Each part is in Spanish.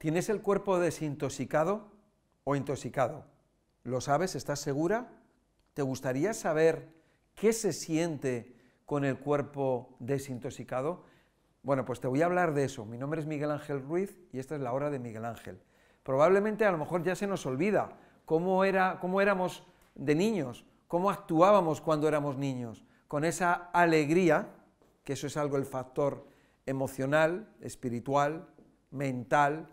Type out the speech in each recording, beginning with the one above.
¿Tienes el cuerpo desintoxicado o intoxicado? ¿Lo sabes? ¿Estás segura? ¿Te gustaría saber qué se siente con el cuerpo desintoxicado? Bueno, pues te voy a hablar de eso. Mi nombre es Miguel Ángel Ruiz y esta es la hora de Miguel Ángel. Probablemente a lo mejor ya se nos olvida cómo, era, cómo éramos de niños, cómo actuábamos cuando éramos niños, con esa alegría, que eso es algo el factor emocional, espiritual, mental.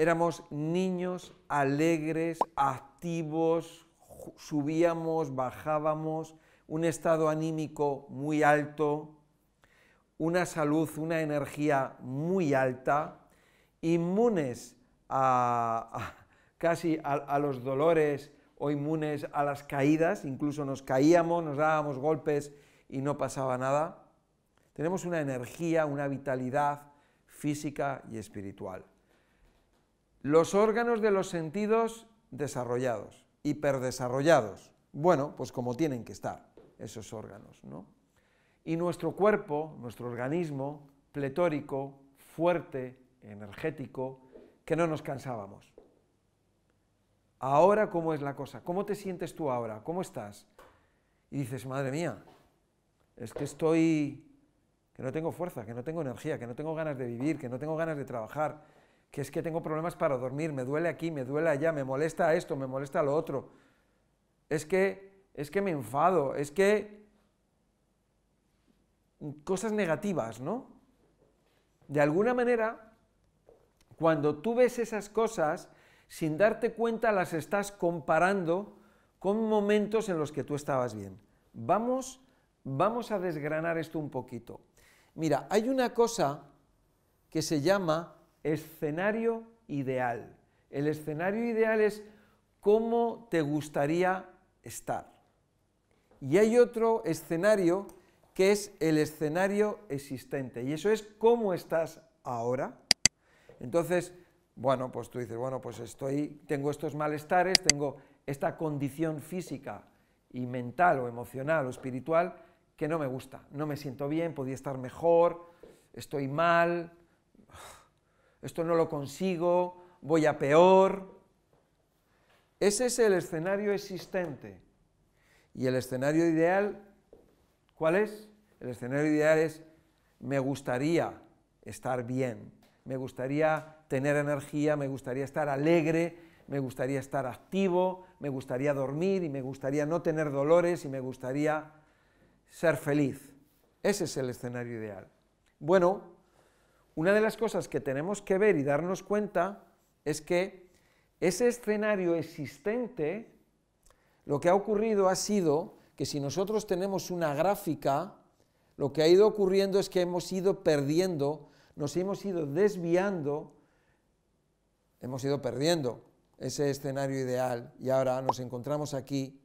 Éramos niños alegres, activos, subíamos, bajábamos, un estado anímico muy alto, una salud, una energía muy alta, inmunes a, casi a, los dolores o inmunes a las caídas, incluso nos caíamos, nos dábamos golpes y no pasaba nada. Tenemos una energía, una vitalidad física y espiritual. Los órganos de los sentidos desarrollados, hiperdesarrollados. Bueno, pues como tienen que estar esos órganos, ¿no? Y nuestro cuerpo, nuestro organismo, pletórico, fuerte, energético, que no nos cansábamos. Ahora, ¿cómo es la cosa? ¿Cómo te sientes tú ahora? ¿Cómo estás? Y dices, madre mía, es que estoy, que no tengo fuerza, que no tengo energía, que no tengo ganas de vivir, que no tengo ganas de trabajar, que es que tengo problemas para dormir, me duele aquí, me duele allá, me molesta esto, me molesta lo otro. Es que, es que me enfado, es que cosas negativas, ¿no? De alguna manera, cuando tú ves esas cosas, sin darte cuenta las estás comparando con momentos en los que tú estabas bien. Vamos, vamos a desgranar esto un poquito. Mira, hay una cosa que se llama escenario ideal. El escenario ideal es cómo te gustaría estar. Y hay otro escenario que es el escenario existente. Y eso es cómo estás ahora. Entonces, bueno, pues tú dices, bueno, pues estoy, tengo estos malestares, tengo esta condición física y mental o emocional o espiritual que no me gusta, no me siento bien, podría estar mejor, estoy mal, esto no lo consigo, voy a peor. Ese es el escenario existente. Y el escenario ideal, ¿cuál es? El escenario ideal es, me gustaría estar bien, me gustaría tener energía, me gustaría estar alegre, me gustaría estar activo, me gustaría dormir y me gustaría no tener dolores y me gustaría ser feliz. Ese es el escenario ideal. Bueno, una de las cosas que tenemos que ver y darnos cuenta es que ese escenario existente, lo que ha ocurrido ha sido que si nosotros tenemos una gráfica, lo que ha ido ocurriendo es que hemos ido perdiendo, nos hemos ido desviando, hemos ido perdiendo ese escenario ideal y ahora nos encontramos aquí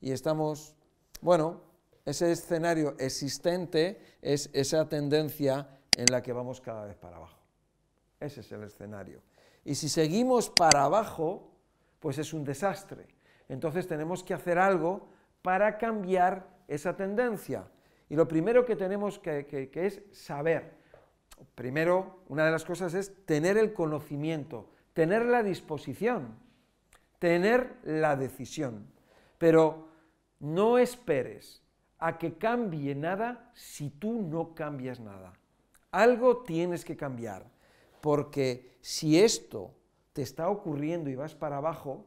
y estamos, bueno, ese escenario existente es esa tendencia en la que vamos cada vez para abajo. Ese es el escenario. Y si seguimos para abajo, pues es un desastre. Entonces tenemos que hacer algo para cambiar esa tendencia. Y lo primero que tenemos que, es saber. Primero, una de las cosas es tener el conocimiento, tener la disposición, tener la decisión. Pero no esperes a que cambie nada si tú no cambias nada. Algo tienes que cambiar, porque si esto te está ocurriendo y vas para abajo,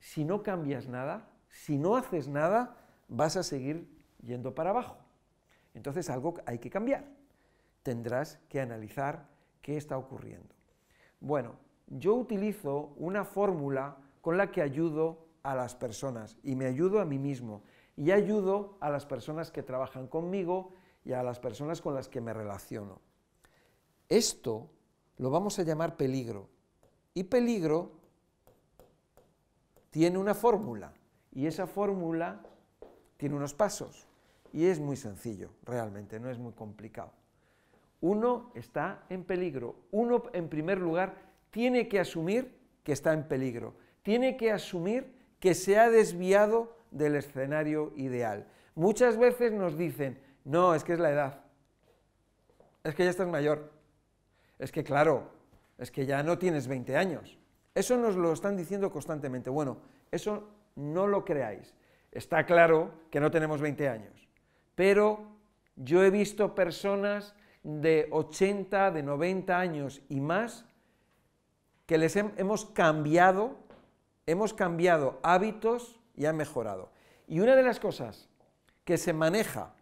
si no cambias nada, si no haces nada, vas a seguir yendo para abajo. Entonces algo hay que cambiar. Tendrás que analizar qué está ocurriendo. Bueno, yo utilizo una fórmula con la que ayudo a las personas y me ayudo a mí mismo y ayudo a las personas que trabajan conmigo y a las personas con las que me relaciono. Esto lo vamos a llamar peligro. Y peligro tiene una fórmula y esa fórmula tiene unos pasos. Y es muy sencillo, realmente, no es muy complicado. Uno está en peligro. Uno, en primer lugar, tiene que asumir que está en peligro. Tiene que asumir que se ha desviado del escenario ideal. Muchas veces nos dicen, no, es que es la edad. Es que ya estás mayor. es que claro, es que ya no tienes 20 años. Eso nos lo están diciendo constantemente. Bueno, eso no lo creáis. Está claro que no tenemos 20 años, pero yo he visto personas de 80, de 90 años y más que les hemos cambiado, hemos cambiado hábitos y han mejorado. Y una de las cosas que se maneja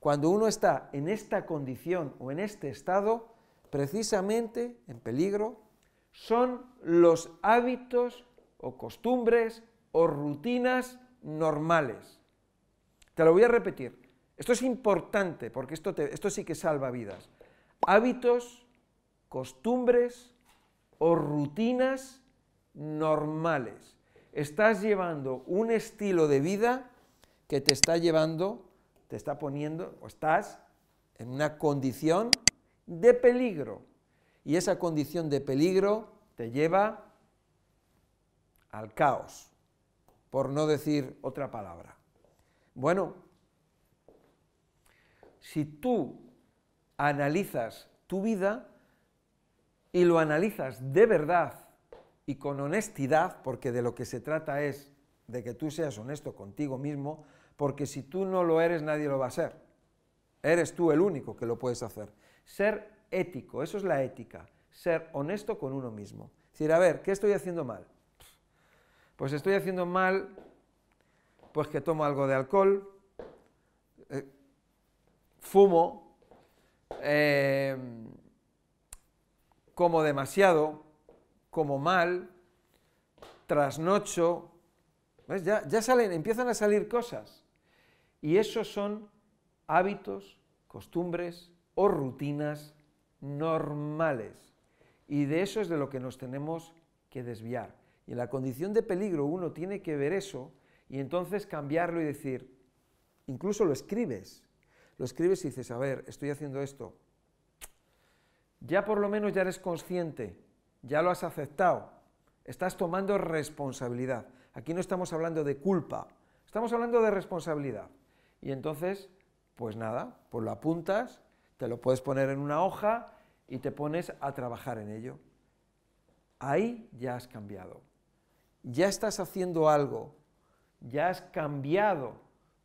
cuando uno está en esta condición o en este estado, precisamente en peligro, son los hábitos o costumbres o rutinas normales. Te lo voy a repetir. Esto es importante porque esto, esto sí que salva vidas. Hábitos, costumbres o rutinas normales. Estás llevando un estilo de vida que te está llevando, te está poniendo, o estás en una condición de peligro. Y esa condición de peligro te lleva al caos, por no decir otra palabra. Bueno, si tú analizas tu vida y lo analizas de verdad y con honestidad, porque de lo que se trata es de que tú seas honesto contigo mismo, porque si tú no lo eres, nadie lo va a ser. Eres tú el único que lo puedes hacer. Ser ético, eso es la ética, ser honesto con uno mismo. Decir, a ver, ¿qué estoy haciendo mal? Pues estoy haciendo mal, pues que tomo algo de alcohol, eh, fumo, eh, como demasiado, como mal, trasnocho, Ya, ya salen, empiezan a salir cosas. Y esos son hábitos, costumbres o rutinas normales. Y de eso es de lo que nos tenemos que desviar. Y en la condición de peligro uno tiene que ver eso y entonces cambiarlo y decir, incluso lo escribes, lo escribes y dices, a ver, estoy haciendo esto. Ya por lo menos ya eres consciente, ya lo has aceptado, estás tomando responsabilidad. Aquí no estamos hablando de culpa, estamos hablando de responsabilidad. Y entonces, pues nada, pues lo apuntas, te lo puedes poner en una hoja y te pones a trabajar en ello. Ahí ya has cambiado. Ya estás haciendo algo, ya has cambiado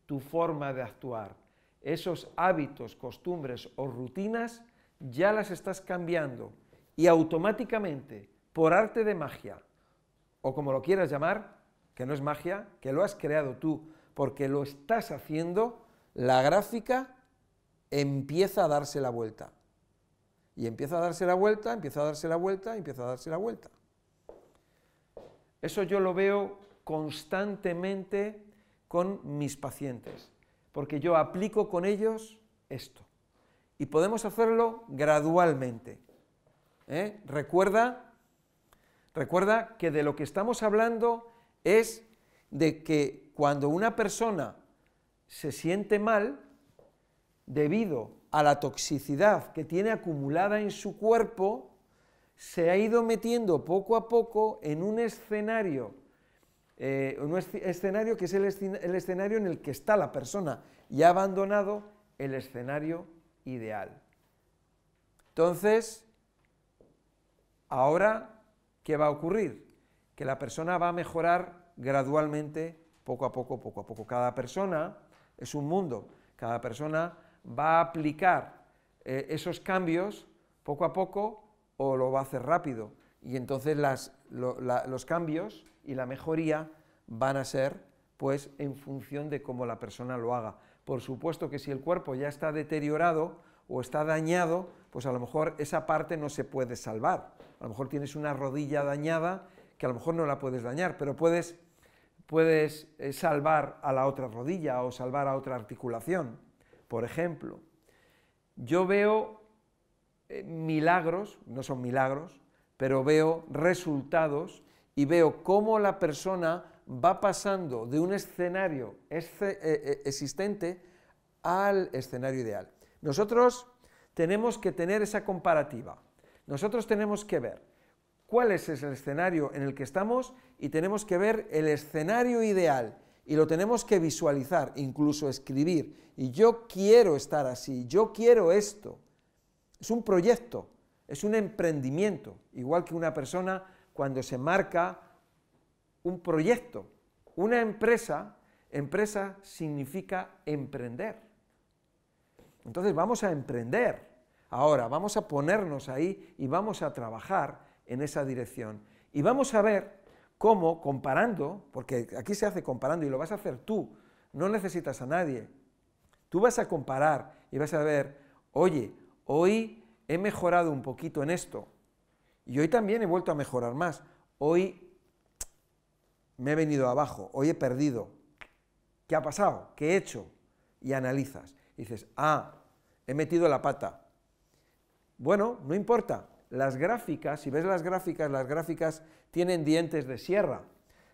tu forma de actuar. Esos hábitos, costumbres o rutinas ya las estás cambiando y automáticamente, por arte de magia, o como lo quieras llamar, que no es magia, que lo has creado tú, porque lo estás haciendo, la gráfica empieza a darse la vuelta. Y empieza a darse la vuelta, empieza a darse la vuelta, empieza a darse la vuelta. Eso yo lo veo constantemente con mis pacientes, porque yo aplico con ellos esto. Y podemos hacerlo gradualmente. ¿eh? Recuerda, recuerda que de lo que estamos hablando es de que cuando una persona se siente mal, debido a la toxicidad que tiene acumulada en su cuerpo, se ha ido metiendo poco a poco en un escenario, eh, un escenario que es el, el escenario en el que está la persona y ha abandonado el escenario ideal. Entonces, ahora, ¿qué va a ocurrir? Que la persona va a mejorar gradualmente, poco a poco, poco a poco. Cada persona es un mundo, cada persona va a aplicar eh, esos cambios poco a poco o lo va a hacer rápido. Y entonces los cambios y la mejoría van a ser pues en función de cómo la persona lo haga. Por supuesto que si el cuerpo ya está deteriorado o está dañado, pues a lo mejor esa parte no se puede salvar. A lo mejor tienes una rodilla dañada que a lo mejor no la puedes dañar, pero puedes, puedes eh, salvar a la otra rodilla o salvar a otra articulación. Por ejemplo, yo veo eh, milagros, no son milagros, pero veo resultados y veo cómo la persona va pasando de un escenario eh, existente al escenario ideal. Nosotros tenemos que tener esa comparativa. Nosotros tenemos que ver cuál es el escenario en el que estamos y tenemos que ver el escenario ideal y lo tenemos que visualizar, incluso escribir. Y yo quiero estar así, yo quiero esto. Es un proyecto, es un emprendimiento, igual que una persona cuando se marca un proyecto. Una empresa, empresa significa emprender. Entonces vamos a emprender. Ahora vamos a ponernos ahí y vamos a trabajar en esa dirección. Y vamos a ver cómo, comparando, porque aquí se hace comparando y lo vas a hacer tú, no necesitas a nadie. Tú vas a comparar y vas a ver, oye, hoy he mejorado un poquito en esto y hoy también he vuelto a mejorar más. Hoy me he venido abajo, hoy he perdido. ¿Qué ha pasado? ¿Qué he hecho? Y analizas. Y dices, ah, he metido la pata. Bueno, no importa. Las gráficas, si ves las gráficas, las gráficas tienen dientes de sierra.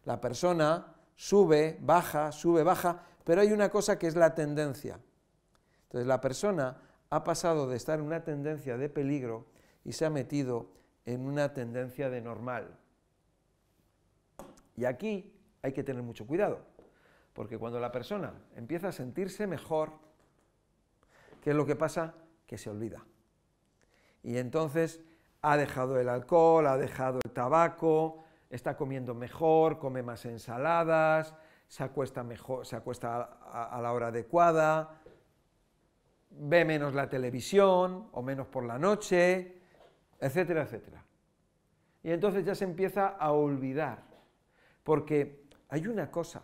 La persona sube, baja, sube, baja, pero hay una cosa que es la tendencia. Entonces la persona ha pasado de estar en una tendencia de peligro y se ha metido en una tendencia de normal. Y aquí hay que tener mucho cuidado, porque cuando la persona empieza a sentirse mejor, ¿qué es lo que pasa? Que se olvida. Y entonces ha dejado el alcohol, ha dejado el tabaco, está comiendo mejor, come más ensaladas, se acuesta, mejor, se acuesta a, a la hora adecuada, ve menos la televisión o menos por la noche, etcétera, etcétera. Y entonces ya se empieza a olvidar, porque hay una cosa,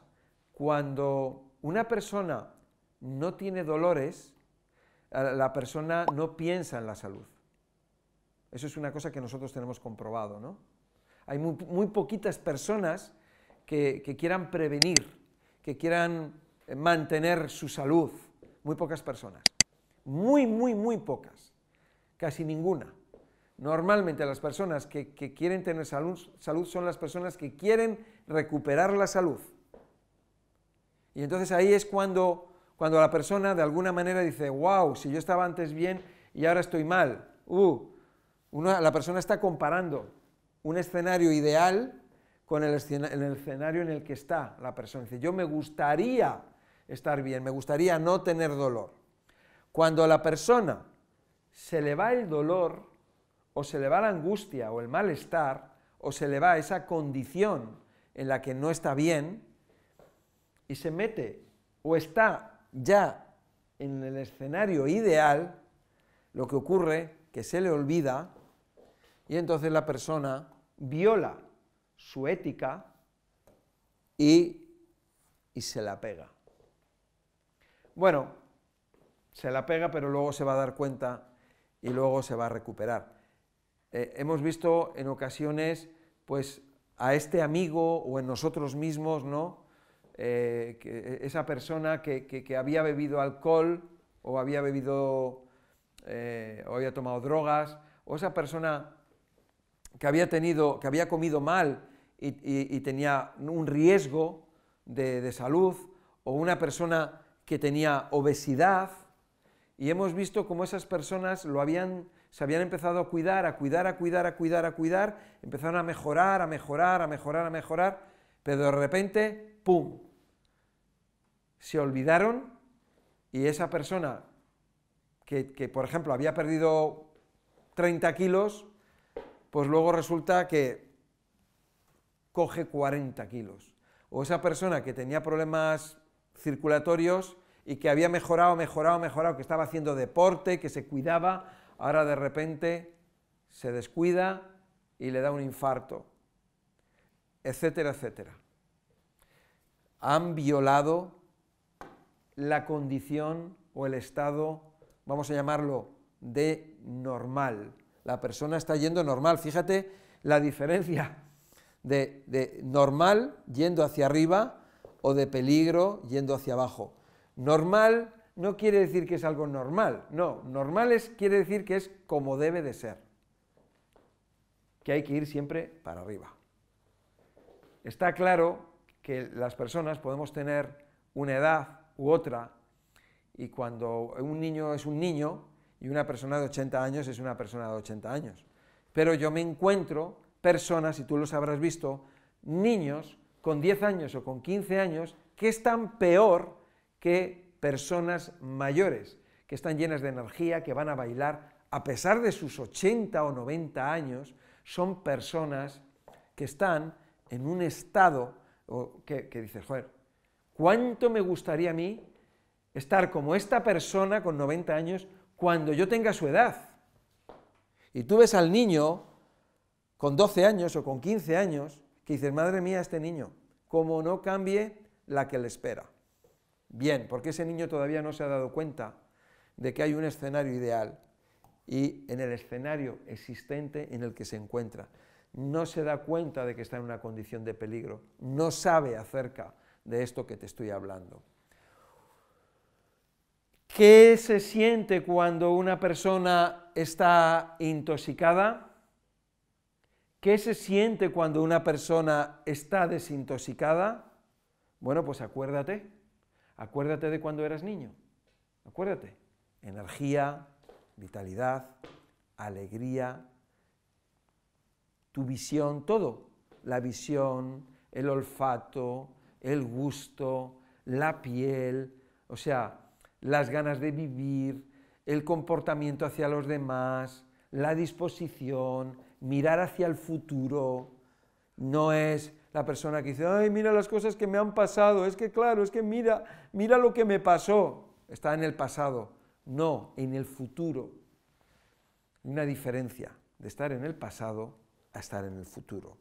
cuando una persona no tiene dolores, la persona no piensa en la salud. Eso es una cosa que nosotros tenemos comprobado, ¿no? Hay muy, poquitas personas que, quieran prevenir, que quieran mantener su salud, muy pocas personas. Muy, muy, muy pocas. Casi ninguna. Normalmente las personas que, quieren tener salud, salud son las personas que quieren recuperar la salud. Y entonces ahí es cuando, cuando la persona de alguna manera dice, wow, si yo estaba antes bien y ahora estoy mal. Uh, la persona está comparando un escenario ideal con el, el, escenario en el que está la persona. Dice, yo me gustaría estar bien, me gustaría no tener dolor. Cuando a la persona se le va el dolor, o se le va la angustia o el malestar, o se le va esa condición en la que no está bien, y se mete o está ya en el escenario ideal, lo que ocurre que se le olvida y entonces la persona viola su ética y, y se la pega. Bueno, se la pega, pero luego se va a dar cuenta y luego se va a recuperar. Eh, hemos visto en ocasiones, pues, a este amigo o en nosotros mismos, ¿no? Eh, que esa persona que, había bebido alcohol o había bebido eh, o había tomado drogas, o esa persona que había tenido, que había comido mal y, tenía un riesgo de, de salud, o una persona que tenía obesidad, y hemos visto cómo esas personas lo habían, se habían empezado a cuidar, a cuidar, a cuidar, a cuidar, a cuidar, empezaron a mejorar, a mejorar, a mejorar, a mejorar, pero de repente, ¡pum! Se olvidaron y esa persona que, que por ejemplo, había perdido 30 kilos, pues luego resulta que coge 40 kilos. O esa persona que tenía problemas circulatorios, y que había mejorado, mejorado, mejorado, que estaba haciendo deporte, que se cuidaba, ahora de repente se descuida y le da un infarto, etcétera, etcétera. Han violado la condición o el estado, vamos a llamarlo, de normal. La persona está yendo normal. Fíjate la diferencia de, de normal yendo hacia arriba o de peligro yendo hacia abajo. Normal no quiere decir que es algo normal, no, normal es, quiere decir que es como debe de ser, que hay que ir siempre para arriba. Está claro que las personas podemos tener una edad u otra y cuando un niño es un niño y una persona de 80 años es una persona de 80 años. Pero yo me encuentro personas, y tú los habrás visto, niños con 10 años o con 15 años que están peor que personas mayores, que están llenas de energía, que van a bailar a pesar de sus 80 o 90 años, son personas que están en un estado que, que dices, joder, ¿cuánto me gustaría a mí estar como esta persona con 90 años cuando yo tenga su edad? Y tú ves al niño con 12 años o con 15 años que dices, madre mía, este niño, como no cambie la que le espera. Bien, porque ese niño todavía no se ha dado cuenta de que hay un escenario ideal y en el escenario existente en el que se encuentra. No se da cuenta de que está en una condición de peligro, no sabe acerca de esto que te estoy hablando. ¿Qué se siente cuando una persona está intoxicada? ¿Qué se siente cuando una persona está desintoxicada? Bueno, pues acuérdate, acuérdate de cuando eras niño, acuérdate, energía, vitalidad, alegría, tu visión, todo, la visión, el olfato, el gusto, la piel, o sea, las ganas de vivir, el comportamiento hacia los demás, la disposición, mirar hacia el futuro, no es la persona que dice, ay, mira las cosas que me han pasado, es que claro, es que mira, mira lo que me pasó, está en el pasado, no, en el futuro. Una diferencia de estar en el pasado a estar en el futuro,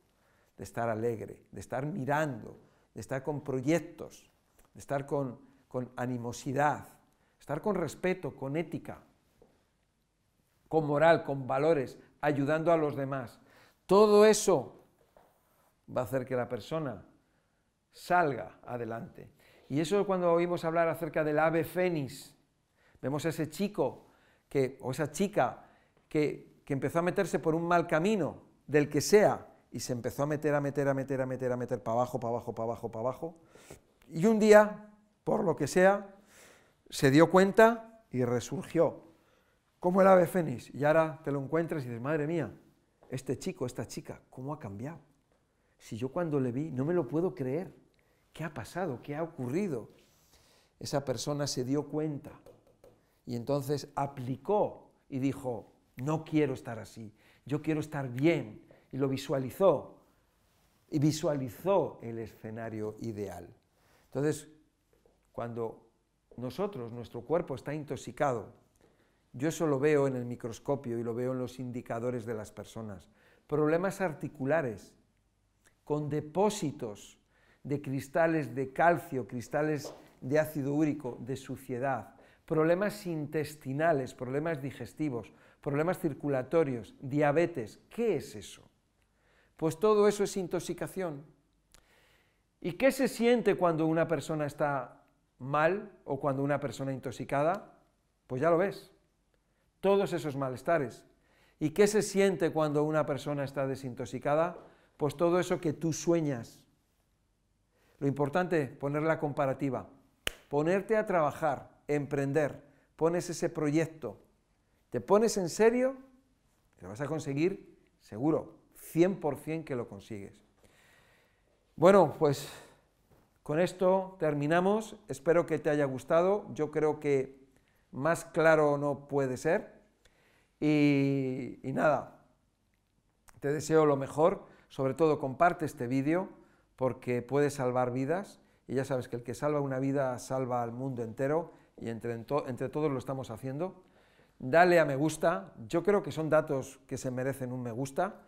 de estar alegre, de estar mirando, de estar con proyectos, de estar con, con animosidad, estar con respeto, con ética, con moral, con valores, ayudando a los demás. Todo eso va a hacer que la persona salga adelante. Y eso es cuando oímos hablar acerca del ave fénix. Vemos a ese chico que, o esa chica que, que empezó a meterse por un mal camino, del que sea, y se empezó a meter, a meter, a meter, a meter, a meter para abajo, para abajo, para abajo, para abajo. Y un día, por lo que sea, se dio cuenta y resurgió como el ave fénix. Y ahora te lo encuentras y dices, madre mía, este chico, esta chica, ¿cómo ha cambiado? Si yo cuando le vi no me lo puedo creer. ¿Qué ha pasado? ¿Qué ha ocurrido? Esa persona se dio cuenta y entonces aplicó y dijo, no quiero estar así, yo quiero estar bien. Y lo visualizó y visualizó el escenario ideal. Entonces, cuando nosotros, nuestro cuerpo está intoxicado. Yo eso lo veo en el microscopio y lo veo en los indicadores de las personas. Problemas articulares, con depósitos de cristales de calcio, cristales de ácido úrico, de suciedad, problemas intestinales, problemas digestivos, problemas circulatorios, diabetes. ¿Qué es eso? Pues todo eso es intoxicación. ¿Y qué se siente cuando una persona está mal o cuando una persona intoxicada, pues ya lo ves, todos esos malestares. ¿Y qué se siente cuando una persona está desintoxicada? Pues todo eso que tú sueñas. Lo importante, poner la comparativa, ponerte a trabajar, emprender, pones ese proyecto, te pones en serio, te vas a conseguir, seguro, 100% que lo consigues. Bueno, pues con esto terminamos, espero que te haya gustado, yo creo que más claro no puede ser. Y, nada, te deseo lo mejor, sobre todo comparte este vídeo porque puede salvar vidas. Y ya sabes que el que salva una vida salva al mundo entero. Y entre, entre todos lo estamos haciendo. Dale a me gusta, yo creo que son datos que se merecen un me gusta.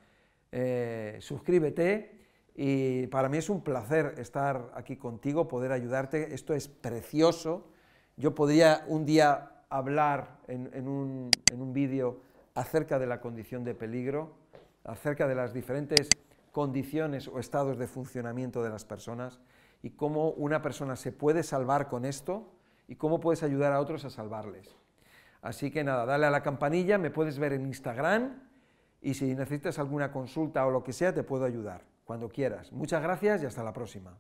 Eh, suscríbete y para mí es un placer estar aquí contigo, poder ayudarte. Esto es precioso. Yo podría un día hablar en, un, en un vídeo acerca de la condición de peligro, acerca de las diferentes condiciones o estados de funcionamiento de las personas y cómo una persona se puede salvar con esto y cómo puedes ayudar a otros a salvarles. Así que nada, dale a la campanilla, me puedes ver en Instagram y si necesitas alguna consulta o lo que sea, te puedo ayudar cuando quieras. Muchas gracias y hasta la próxima.